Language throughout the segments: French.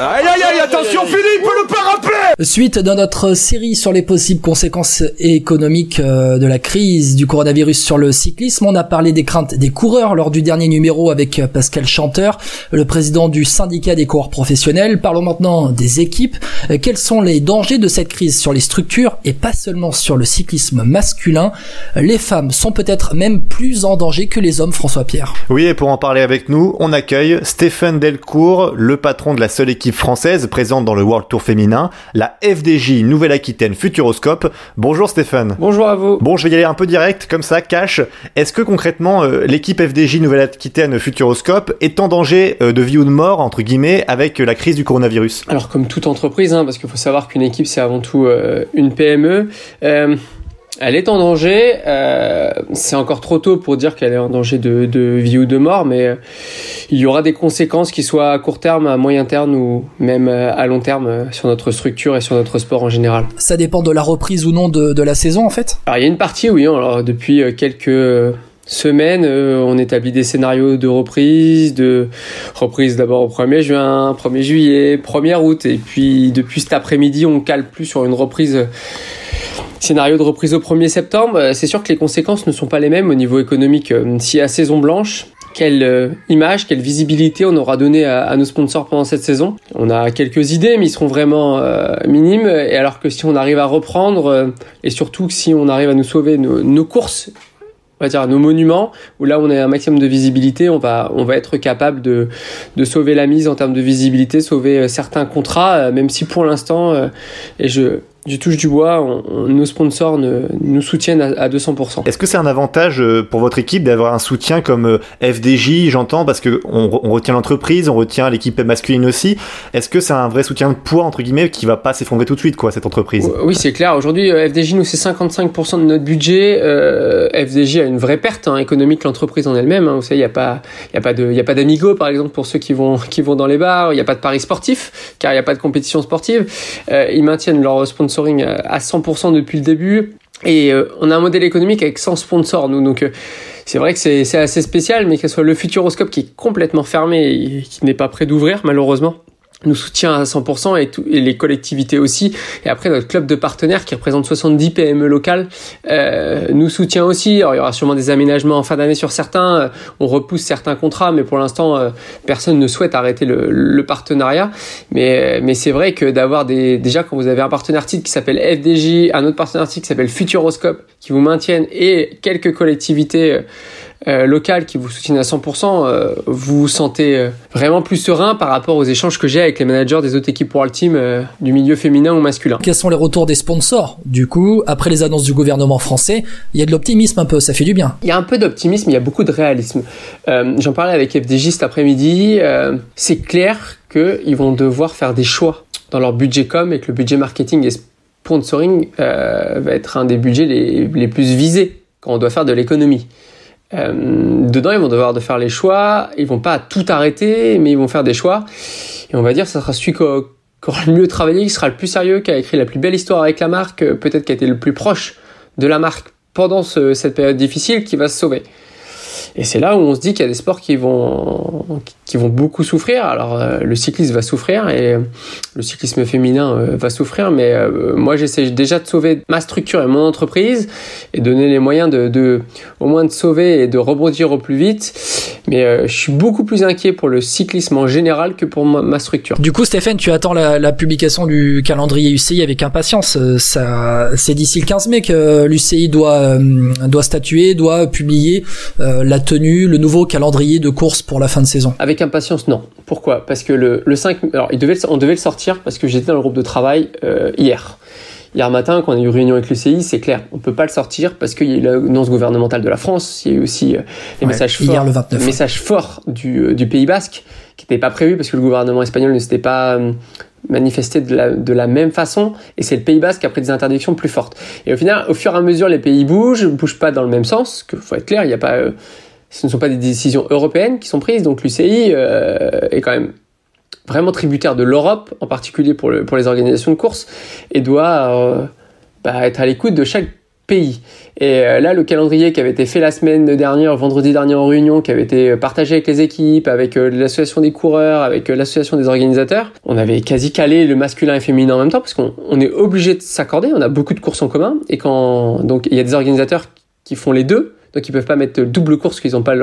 Aïe aïe aïe, attention Philippe, le Suite de notre série sur les possibles conséquences économiques euh, de la crise du coronavirus sur le cyclisme, on a parlé des craintes des coureurs lors du dernier numéro avec euh, Pascal Chanteur, le président du syndicat des coureurs professionnels. Parlons maintenant des équipes. Euh, quels sont les dangers de cette crise sur les structures et pas seulement sur le cyclisme masculin? Les femmes sont peut-être même plus en danger que les hommes, François Pierre. Oui, et pour en parler avec nous, on accueille Stéphane Delcourt, le patron de la seule équipe française présente dans le World Tour féminin, la FDJ Nouvelle-Aquitaine Futuroscope. Bonjour Stéphane. Bonjour à vous. Bon, je vais y aller un peu direct, comme ça, cash. Est-ce que concrètement, euh, l'équipe FDJ Nouvelle-Aquitaine Futuroscope est en danger euh, de vie ou de mort, entre guillemets, avec euh, la crise du coronavirus? Alors comme toute entreprise, hein, parce qu'il faut savoir qu'une équipe c'est avant tout une PME. Elle est en danger. Euh, c'est encore trop tôt pour dire qu'elle est en danger de, de, vie ou de mort, mais euh, il y aura des conséquences qui soient à court terme, à moyen terme ou même euh, à long terme sur notre structure et sur notre sport en général. Ça dépend de la reprise ou non de, de la saison en fait? Alors il y a une partie, oui. Alors depuis quelques semaines, on établit des scénarios de reprise, de reprise d'abord au 1er juin, 1er juillet, 1er août, et puis depuis cet après-midi, on cale plus sur une reprise Scénario de reprise au 1er septembre, euh, c'est sûr que les conséquences ne sont pas les mêmes au niveau économique. Euh, si à saison blanche, quelle euh, image, quelle visibilité on aura donné à, nos sponsors pendant cette saison? On a quelques idées, mais ils seront vraiment minimes. Et alors que si on arrive à reprendre, et surtout si on arrive à nous sauver nos, courses, on va dire nos monuments, où là on a un maximum de visibilité, on va, on va être capable de, de sauver la mise en termes de visibilité, sauver certains contrats, même si pour l'instant, et je, du touche du bois, nos sponsors nous soutiennent à, 200%. Est-ce que c'est un avantage euh, pour votre équipe d'avoir un soutien comme euh, FDJ, j'entends, parce que on, retient l'entreprise, on retient l'équipe masculine aussi. Est-ce que c'est un vrai soutien de poids entre guillemets qui va pas s'effondrer tout de suite, quoi, cette entreprise? Oui, c'est clair. Aujourd'hui, euh, FDJ nous c'est 55% de notre budget. FDJ a une vraie perte hein, économique l'entreprise en elle-même. Hein. Vous savez, il n'y a pas, y a pas d'amigo par exemple pour ceux qui vont qui vont dans les bars. Il n'y a pas de paris sportif car il n'y a pas de compétition sportive. ils maintiennent leur sponsor à 100% depuis le début. Et euh, on a un modèle économique avec 100 sponsors, nous. Donc, euh, c'est vrai que c'est assez spécial, mais que ce soit le Futuroscope qui est complètement fermé et qui n'est pas prêt d'ouvrir, malheureusement nous soutient à 100% et, tout, et les collectivités aussi. Et après, notre club de partenaires qui représente 70 PME locales euh, nous soutient aussi. Alors, il y aura sûrement des aménagements en fin d'année sur certains. Euh, on repousse certains contrats, mais pour l'instant, euh, personne ne souhaite arrêter le, le partenariat. Mais, mais c'est vrai que d'avoir des... Déjà, quand vous avez un partenaire titre qui s'appelle FDJ, un autre partenaire titre qui s'appelle Futuroscope, qui vous maintiennent, et quelques collectivités euh, local qui vous soutiennent à 100%, euh, vous vous sentez euh, vraiment plus serein par rapport aux échanges que j'ai avec les managers des autres équipes World Team du milieu féminin ou masculin. Quels sont les retours des sponsors? Du coup, après les annonces du gouvernement français, il y a de l'optimisme un peu, ça fait du bien. Il y a un peu d'optimisme, il y a beaucoup de réalisme. J'en parlais avec FDJ cet après-midi. C'est clair qu'ils vont devoir faire des choix dans leur budget com et que le budget marketing et sponsoring va être un des budgets les, les plus visés quand on doit faire de l'économie. Euh, dedans, ils vont devoir de faire les choix. Ils vont pas tout arrêter, mais ils vont faire des choix. Et on va dire, ça sera celui qui aura le mieux travaillé, qui sera le plus sérieux, qui a écrit la plus belle histoire avec la marque, euh, peut-être qui a été le plus proche de la marque pendant cette période difficile, qui va se sauver. Et c'est là où on se dit qu'il y a des sports qui vont, qui vont beaucoup souffrir. Alors euh, le cyclisme va souffrir et euh, le cyclisme féminin euh, va souffrir, mais moi j'essaie déjà de sauver ma structure et mon entreprise et donner les moyens de, au moins de sauver et de rebondir au plus vite. Mais je suis beaucoup plus inquiet pour le cyclisme en général que pour ma, structure. Du coup, Stéphane, tu attends la, la, publication du calendrier UCI avec impatience. Ça, c'est d'ici le 15 mai que l'UCI doit doit statuer, doit publier la tenue, le nouveau calendrier de course pour la fin de saison. Avec impatience, non. Pourquoi? Parce que le, le 5... Alors, il devait, on devait le sortir parce que j'étais dans le groupe de travail euh, hier. Hier matin, quand on a eu réunion avec l'UCI, c'est clair, on peut pas le sortir parce qu'il y a eu l'annonce gouvernementale de la France, il y a eu aussi euh, les messages forts, le 29. messages forts du, euh, du Pays Basque qui n'étaient pas prévus parce que le gouvernement espagnol ne s'était pas manifesté de la, de la même façon et c'est le Pays Basque qui a pris des interdictions plus fortes. Et au final, au fur et à mesure, les pays bougent, bougent pas dans le même sens, que faut être clair, il n'y a pas ce ne sont pas des décisions européennes qui sont prises, donc l'UCI euh, est quand même vraiment tributaire de l'Europe, en particulier pour, le, pour les organisations de course, et doit euh, bah, être à l'écoute de chaque pays. Et euh, là, le calendrier qui avait été fait la semaine dernière, vendredi dernier en réunion, qui avait été partagé avec les équipes, avec euh, l'association des coureurs, avec l'association des organisateurs, on avait quasi calé le masculin et féminin en même temps parce qu'on on est obligé de s'accorder. On a beaucoup de courses en commun et quand donc il y a des organisateurs qui font les deux. Donc ils peuvent pas mettre double course qu'ils n'ont pas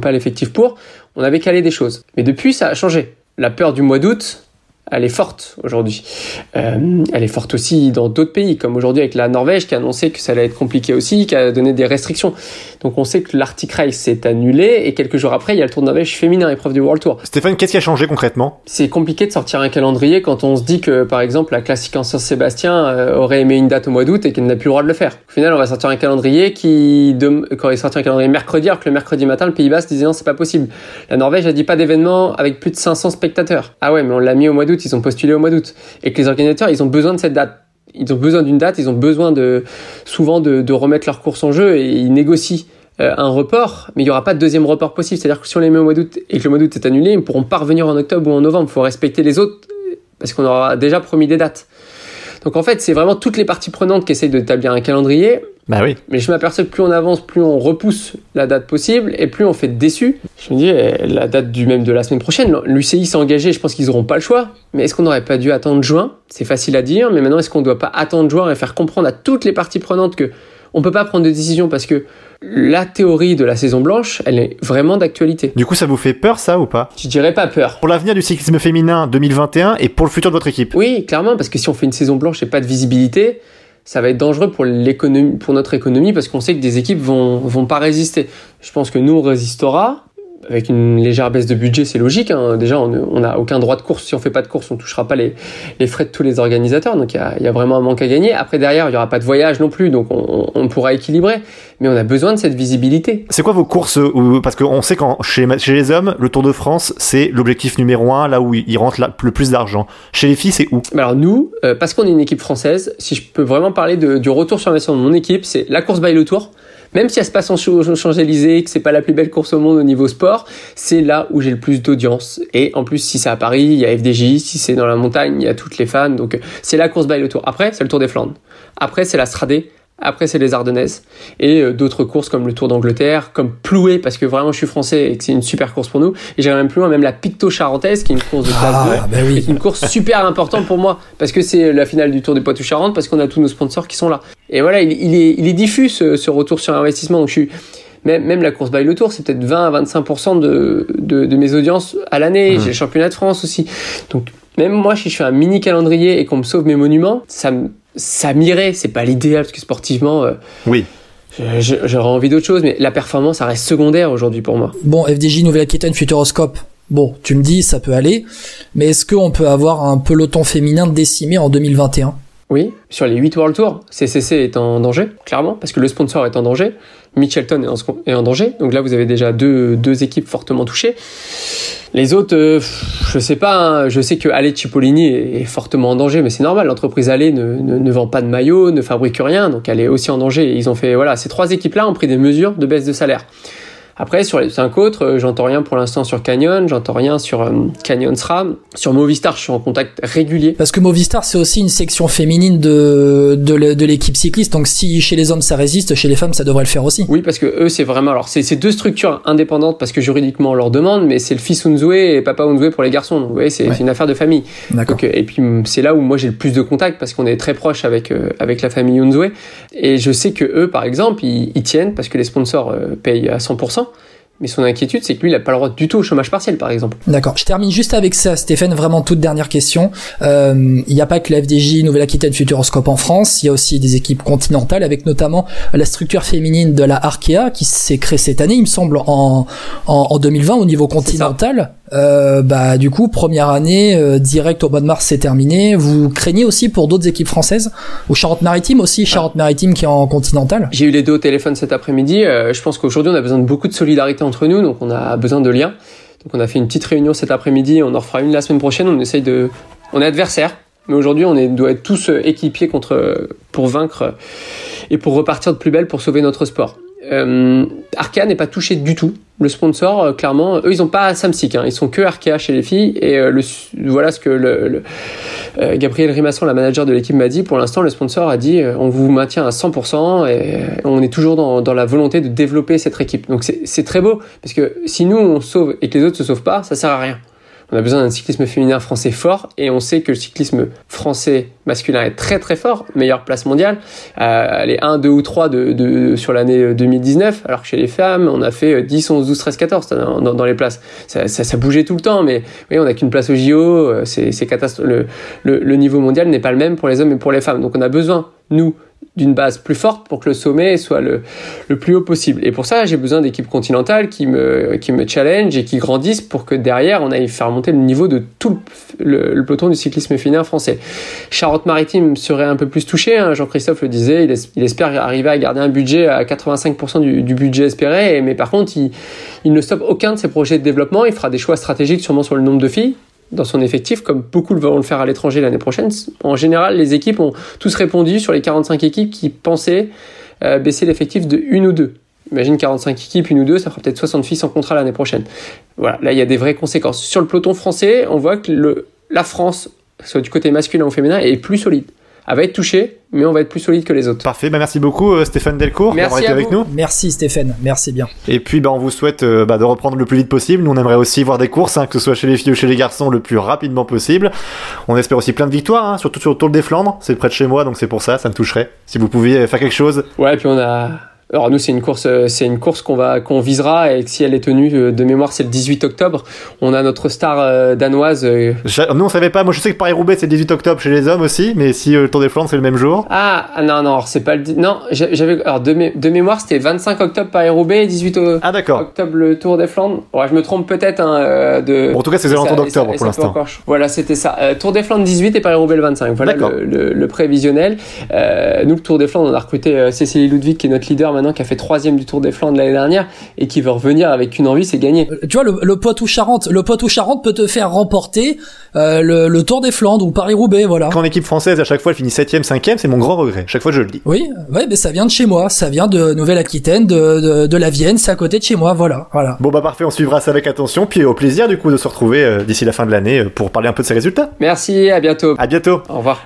pas l'effectif pour. On avait calé des choses. Mais depuis ça a changé. La peur du mois d'août, elle est forte aujourd'hui. Euh, elle est forte aussi dans d'autres pays, comme aujourd'hui avec la Norvège qui a annoncé que ça allait être compliqué aussi, qui a donné des restrictions. Donc on sait que l'Arctic Race s'est annulé et quelques jours après, il y a le Tour de Norvège féminin, épreuve du World Tour. Stéphane, qu'est-ce qui a changé concrètement? C'est compliqué de sortir un calendrier quand on se dit que, par exemple, la classique en Saint-Sébastien euh, aurait aimé une date au mois d'août et qu'elle n'a plus le droit de le faire. Au final, on va sortir un calendrier qui, quand il sorti un calendrier mercredi, alors que le mercredi matin, le Pays Basque disait non, c'est pas possible. La Norvège a dit pas d'événement avec plus de 500 spectateurs. Ah ouais, mais on l'a mis au mois d'août, ils ont postulé au mois d'août. Et que les organisateurs, ils ont besoin de cette date ils ont besoin d'une date, ils ont besoin de souvent de, de, remettre leur course en jeu et ils négocient euh, un report, mais il n'y aura pas de deuxième report possible. C'est-à-dire que si on les met au mois d'août et que le mois d'août est annulé, ils ne pourront pas revenir en octobre ou en novembre. Il faut respecter les autres parce qu'on aura déjà promis des dates. Donc en fait, c'est vraiment toutes les parties prenantes qui essayent d'établir un calendrier. Bah oui. Mais je m'aperçois que plus on avance, plus on repousse la date possible et plus on fait déçu. Je me dis, eh, la date du même de la semaine prochaine, l'UCI s'est engagé, je pense qu'ils n'auront pas le choix. Mais est-ce qu'on n'aurait pas dû attendre juin? C'est facile à dire, mais maintenant, est-ce qu'on ne doit pas attendre juin et faire comprendre à toutes les parties prenantes que on peut pas prendre de décision parce que la théorie de la saison blanche, elle est vraiment d'actualité. Du coup, ça vous fait peur, ça, ou pas? Je dirais pas peur. Pour l'avenir du cyclisme féminin 2021 et pour le futur de votre équipe? Oui, clairement, parce que si on fait une saison blanche et pas de visibilité, ça va être dangereux pour l'économie, pour notre économie, parce qu'on sait que des équipes vont, vont pas résister. Je pense que nous, on résistera, avec une légère baisse de budget, c'est logique. Hein. Déjà, on n'a aucun droit de course. Si on fait pas de course, on touchera pas les, les frais de tous les organisateurs. Donc, il y a, y a, vraiment un manque à gagner. Après, derrière, il y aura pas de voyage non plus. Donc, on, on pourra équilibrer. Mais on a besoin de cette visibilité. C'est quoi vos courses Parce qu'on sait qu'en chez, chez les hommes, le Tour de France, c'est l'objectif numéro un, là où il rentre le plus d'argent. Chez les filles, c'est où? Alors nous, euh, parce qu'on est une équipe française, si je peux vraiment parler de, du retour sur l'investissement de mon équipe, c'est la course by le Tour même si elle se passe en Champs-Élysées, que c'est pas la plus belle course au monde au niveau sport, c'est là où j'ai le plus d'audience. Et en plus, si c'est à Paris, il y a FDJ, si c'est dans la montagne, il y a toutes les fans. Donc c'est la course by le Tour. Après, c'est le Tour des Flandres. Après, c'est la Stradé. Après, c'est les Ardennaises et euh, d'autres courses comme le Tour d'Angleterre, comme Ploué, parce que vraiment je suis français et que c'est une super course pour nous. Et j'irai même plus loin, même la Picto Charentaise, qui est une course de classe ah, 2, bah oui. une course super importante pour moi, parce que c'est la finale du Tour des Poitou-Charentes, parce qu'on a tous nos sponsors qui sont là. Et voilà, il, il est, il est diffus ce, ce, retour sur investissement. Donc je suis même, même la course by le Tour, c'est peut-être 20 à 25% de, de, de, mes audiences à l'année. Mmh. J'ai le championnat de France aussi. Donc même moi, si je fais un mini calendrier et qu'on me sauve mes monuments, ça me ça m'irait, c'est pas l'idéal parce que sportivement, euh, oui. j'aurais envie d'autre chose, mais la performance, ça reste secondaire aujourd'hui pour moi. Bon, FDJ Nouvelle-Aquitaine Futuroscope. Bon, tu me dis, ça peut aller, mais est-ce qu'on peut avoir un peloton féminin décimé en 2021 Oui, sur les 8 World Tour, CCC est en danger, clairement, parce que le sponsor est en danger, Mitchelton est en, danger, donc là vous avez déjà deux, deux équipes fortement touchées. Les autres, euh, je sais pas. Hein, je sais que Ale Cipollini est, fortement en danger, mais c'est normal. L'entreprise Ale ne, ne, ne, vend pas de maillot, ne fabrique rien, donc elle est aussi en danger. ils ont fait voilà, ces trois équipes-là ont pris des mesures de baisse de salaire. Après, sur les cinq autres, euh, j'entends rien pour l'instant sur Canyon, j'entends rien sur euh, Canyon SRAM. Sur Movistar, je suis en contact régulier. Parce que Movistar, c'est aussi une section féminine de, de, l'équipe cycliste. Donc si chez les hommes ça résiste, chez les femmes ça devrait le faire aussi. Oui, parce que eux, c'est vraiment. Alors, c'est deux structures indépendantes parce que juridiquement on leur demande, mais c'est le fils Unzoué et papa Unzoué pour les garçons. Donc, vous voyez, c'est ouais. une affaire de famille. Donc, et puis, c'est là où moi j'ai le plus de contact parce qu'on est très proche avec, euh, avec la famille Unzoué. Et je sais que eux, par exemple, ils, ils tiennent parce que les sponsors euh, payent à 100%. Mais son inquiétude, c'est que lui, il n'a pas le droit du tout au chômage partiel, par exemple. D'accord. Je termine juste avec ça, Stéphane. Vraiment toute dernière question. Euh, il n'y a pas que la FDJ Nouvelle-Aquitaine Futuroscope en France. Il y a aussi des équipes continentales, avec notamment la structure féminine de la Arkea qui s'est créée cette année, il me semble, en, en, en 2020 au niveau continental. Euh, bah du coup première année euh, direct au mois de mars c'est terminé. Vous craignez aussi pour d'autres équipes françaises ou Charente-Maritime aussi Charente-Maritime qui est en continental. J'ai eu les deux au téléphone cet après-midi. Euh, je pense qu'aujourd'hui on a besoin de beaucoup de solidarité entre nous, donc on a besoin de liens. Donc on a fait une petite réunion cet après-midi. On en refera une la semaine prochaine. On essaye de, on est adversaires, mais aujourd'hui on est, doit être tous équipiers contre pour vaincre et pour repartir de plus belle pour sauver notre sport. Euh, Arkea n'est pas touché du tout. Le sponsor, euh, clairement, eux, ils ont pas Samsic, hein, ils sont que Arkea chez les filles. Et euh, le, voilà ce que le, le Gabriel Rimasson, la manager de l'équipe, m'a dit pour l'instant le sponsor a dit on vous maintient à 100% et on est toujours dans, dans la volonté de développer cette équipe. Donc c'est très beau parce que si nous on sauve et que les autres se sauvent pas, ça sert à rien. On a besoin d'un cyclisme féminin français fort et on sait que le cyclisme français masculin est très très fort, meilleure place mondiale. Euh, elle est 1, 2 ou 3 de, de sur l'année 2019, alors que chez les femmes, on a fait 10, 11, 12, 13, 14 dans, dans, les places. Ça, ça, ça, bougeait tout le temps, mais oui, on n'a qu'une place au JO, euh, c'est catastrophique. Le, le, le niveau mondial n'est pas le même pour les hommes et pour les femmes. Donc on a besoin, nous, d'une base plus forte pour que le sommet soit le, le plus haut possible. Et pour ça, j'ai besoin d'équipes continentales qui me, qui me challenge et qui grandissent pour que derrière, on aille faire monter le niveau de tout le, peloton du cyclisme féminin français. Charente-Maritime serait un peu plus touché, hein. Jean-Christophe le disait, il, espère arriver à garder un budget à 85% du, budget espéré, mais par contre, il, il ne stoppe aucun de ses projets de développement, il fera des choix stratégiques sûrement sur le nombre de filles, dans son effectif, comme beaucoup vont le faire à l'étranger l'année prochaine. En général, les équipes ont tous répondu sur les 45 équipes qui pensaient euh, baisser l'effectif de une ou deux. Imagine 45 équipes, une ou deux, ça fera peut-être 60 filles sans contrat l'année prochaine. Voilà, là il y a des vraies conséquences. Sur le peloton français, on voit que la France, soit du côté masculin ou féminin, est plus solide elle va être touchée, mais on va être plus solide que les autres. Parfait, bah merci beaucoup euh, Stéphane Delcourt d'avoir été avec nous. Merci Stéphane, merci bien. Et puis bah, on vous souhaite euh, bah, de reprendre le plus vite possible. Nous on aimerait aussi voir des courses, hein, que ce soit chez les filles ou chez les garçons, le plus rapidement possible. On espère aussi plein de victoires, hein, surtout sur le Tour des Flandres. C'est près de chez moi, donc c'est pour ça, ça me toucherait. Si vous pouviez faire quelque chose. Ouais, puis on a alors nous c'est une course euh, c'est une course qu'on va qu'on visera et si elle est tenue euh, de mémoire c'est le 18 octobre. On a notre star euh, danoise. nous on savait pas. Moi je sais que Paris Roubaix c'est le 18 octobre chez les hommes aussi, mais si le Tour des Flandres c'est le même jour. Ah, ah non non c'est pas le non j'avais alors de, de mémoire c'était 25 octobre Paris Roubaix et 18 ah, octobre le Tour des Flandres. Ouais je me trompe peut-être hein, de. Bon, en tout cas c'est les d'octobre pour l'instant. Voilà c'était ça. Tour des Flandres 18 et Paris Roubaix le 25. Voilà le, le, le, prévisionnel. nous le Tour des Flandres on a recruté Cécile Ludwig qui est notre leader maintenant qui a fait troisième du Tour des Flandres l'année dernière et qui veut revenir avec une envie, c'est gagner. Euh, tu vois, le, le Poitou-Charentes, le Poitou-Charentes peut te faire remporter euh, le, Tour des Flandres ou Paris-Roubaix, voilà. Quand l'équipe française à chaque fois elle finit 7 cinquième, c'est mon grand regret. Chaque fois je le dis. Oui, ouais, mais ça vient de chez moi, ça vient de Nouvelle-Aquitaine, de, de, la Vienne, c'est à côté de chez moi, voilà, voilà. Bon bah parfait, on suivra ça avec attention, puis au plaisir du coup de se retrouver euh, d'ici la fin de l'année pour parler un peu de ces résultats. Merci, à bientôt. À bientôt. Au revoir.